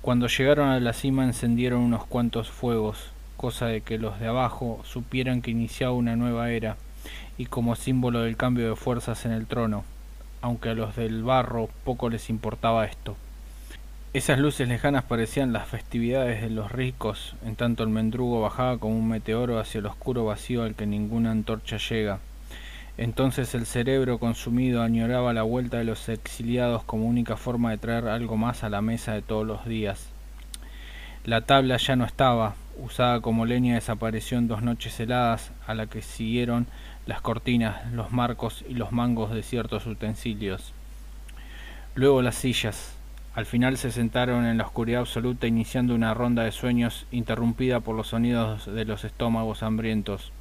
Cuando llegaron a la cima encendieron unos cuantos fuegos, cosa de que los de abajo supieran que iniciaba una nueva era, y como símbolo del cambio de fuerzas en el trono, aunque a los del barro poco les importaba esto. Esas luces lejanas parecían las festividades de los ricos, en tanto el mendrugo bajaba como un meteoro hacia el oscuro vacío al que ninguna antorcha llega. Entonces el cerebro consumido añoraba la vuelta de los exiliados como única forma de traer algo más a la mesa de todos los días. La tabla ya no estaba, usada como leña desapareció en dos noches heladas, a la que siguieron las cortinas, los marcos y los mangos de ciertos utensilios. Luego las sillas. Al final se sentaron en la oscuridad absoluta iniciando una ronda de sueños interrumpida por los sonidos de los estómagos hambrientos.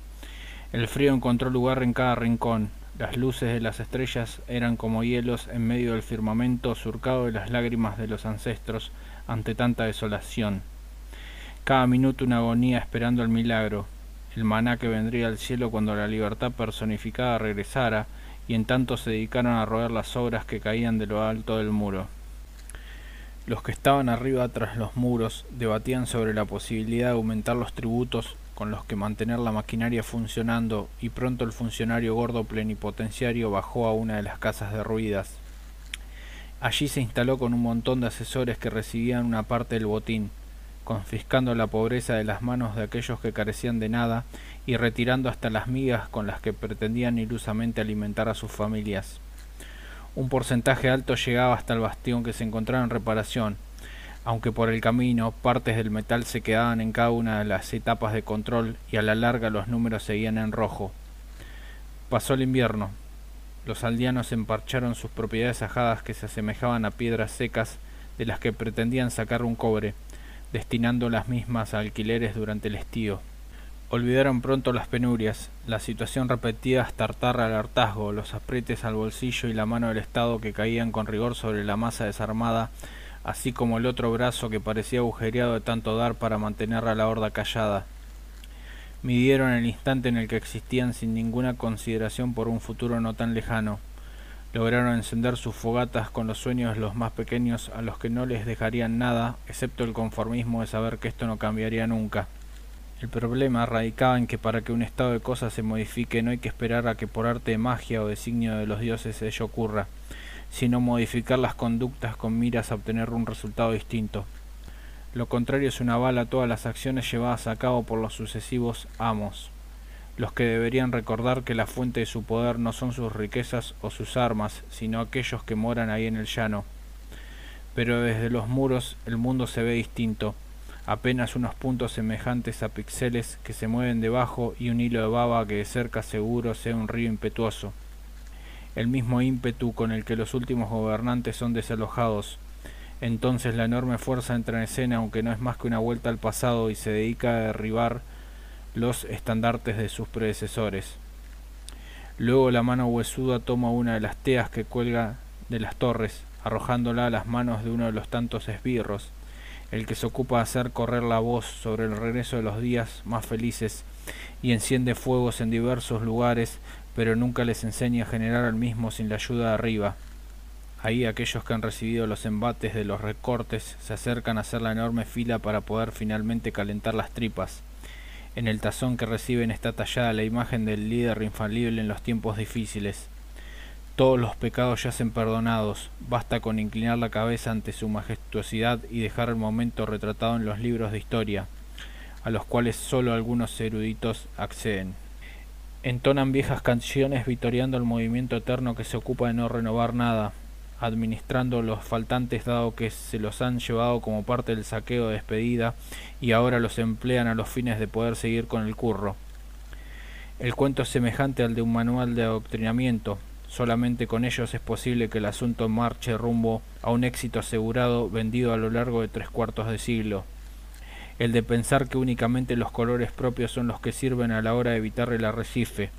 El frío encontró lugar en cada rincón. Las luces de las estrellas eran como hielos en medio del firmamento surcado de las lágrimas de los ancestros ante tanta desolación. Cada minuto una agonía esperando el milagro, el maná que vendría al cielo cuando la libertad personificada regresara, y en tanto se dedicaron a roer las obras que caían de lo alto del muro. Los que estaban arriba tras los muros debatían sobre la posibilidad de aumentar los tributos con los que mantener la maquinaria funcionando y pronto el funcionario gordo plenipotenciario bajó a una de las casas derruidas. Allí se instaló con un montón de asesores que recibían una parte del botín, confiscando la pobreza de las manos de aquellos que carecían de nada y retirando hasta las migas con las que pretendían ilusamente alimentar a sus familias. Un porcentaje alto llegaba hasta el bastión que se encontraba en reparación, aunque por el camino partes del metal se quedaban en cada una de las etapas de control y a la larga los números seguían en rojo. Pasó el invierno. Los aldeanos emparcharon sus propiedades ajadas que se asemejaban a piedras secas de las que pretendían sacar un cobre, destinando las mismas a alquileres durante el estío. Olvidaron pronto las penurias, la situación repetida hasta hartar al hartazgo, los aprietes al bolsillo y la mano del Estado que caían con rigor sobre la masa desarmada así como el otro brazo que parecía agujereado de tanto dar para mantener a la horda callada. Midieron el instante en el que existían sin ninguna consideración por un futuro no tan lejano. Lograron encender sus fogatas con los sueños de los más pequeños a los que no les dejarían nada, excepto el conformismo de saber que esto no cambiaría nunca. El problema radicaba en que para que un estado de cosas se modifique no hay que esperar a que por arte de magia o designio de los dioses ello ocurra sino modificar las conductas con miras a obtener un resultado distinto. Lo contrario es una bala a todas las acciones llevadas a cabo por los sucesivos amos, los que deberían recordar que la fuente de su poder no son sus riquezas o sus armas, sino aquellos que moran ahí en el llano. Pero desde los muros el mundo se ve distinto, apenas unos puntos semejantes a pixeles que se mueven debajo y un hilo de baba que de cerca seguro sea un río impetuoso el mismo ímpetu con el que los últimos gobernantes son desalojados. Entonces la enorme fuerza entra en escena, aunque no es más que una vuelta al pasado, y se dedica a derribar los estandartes de sus predecesores. Luego la mano huesuda toma una de las teas que cuelga de las torres, arrojándola a las manos de uno de los tantos esbirros, el que se ocupa de hacer correr la voz sobre el regreso de los días más felices, y enciende fuegos en diversos lugares pero nunca les enseña a generar el mismo sin la ayuda de arriba. Ahí aquellos que han recibido los embates de los recortes se acercan a hacer la enorme fila para poder finalmente calentar las tripas. En el tazón que reciben está tallada la imagen del líder infalible en los tiempos difíciles. Todos los pecados yacen perdonados, basta con inclinar la cabeza ante su majestuosidad y dejar el momento retratado en los libros de historia, a los cuales sólo algunos eruditos acceden. Entonan viejas canciones vitoreando el movimiento eterno que se ocupa de no renovar nada, administrando los faltantes dado que se los han llevado como parte del saqueo de despedida y ahora los emplean a los fines de poder seguir con el curro. El cuento es semejante al de un manual de adoctrinamiento, solamente con ellos es posible que el asunto marche rumbo a un éxito asegurado vendido a lo largo de tres cuartos de siglo el de pensar que únicamente los colores propios son los que sirven a la hora de evitar el arrecife,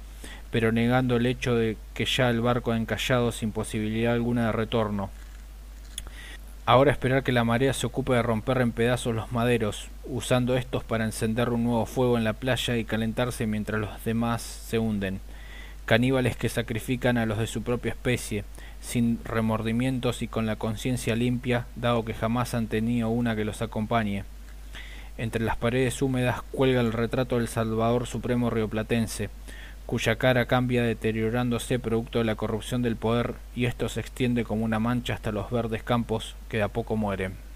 pero negando el hecho de que ya el barco ha encallado sin posibilidad alguna de retorno. Ahora esperar que la marea se ocupe de romper en pedazos los maderos, usando estos para encender un nuevo fuego en la playa y calentarse mientras los demás se hunden. Caníbales que sacrifican a los de su propia especie, sin remordimientos y con la conciencia limpia, dado que jamás han tenido una que los acompañe. Entre las paredes húmedas cuelga el retrato del Salvador Supremo rioplatense, cuya cara cambia deteriorándose producto de la corrupción del poder y esto se extiende como una mancha hasta los verdes campos que de a poco mueren.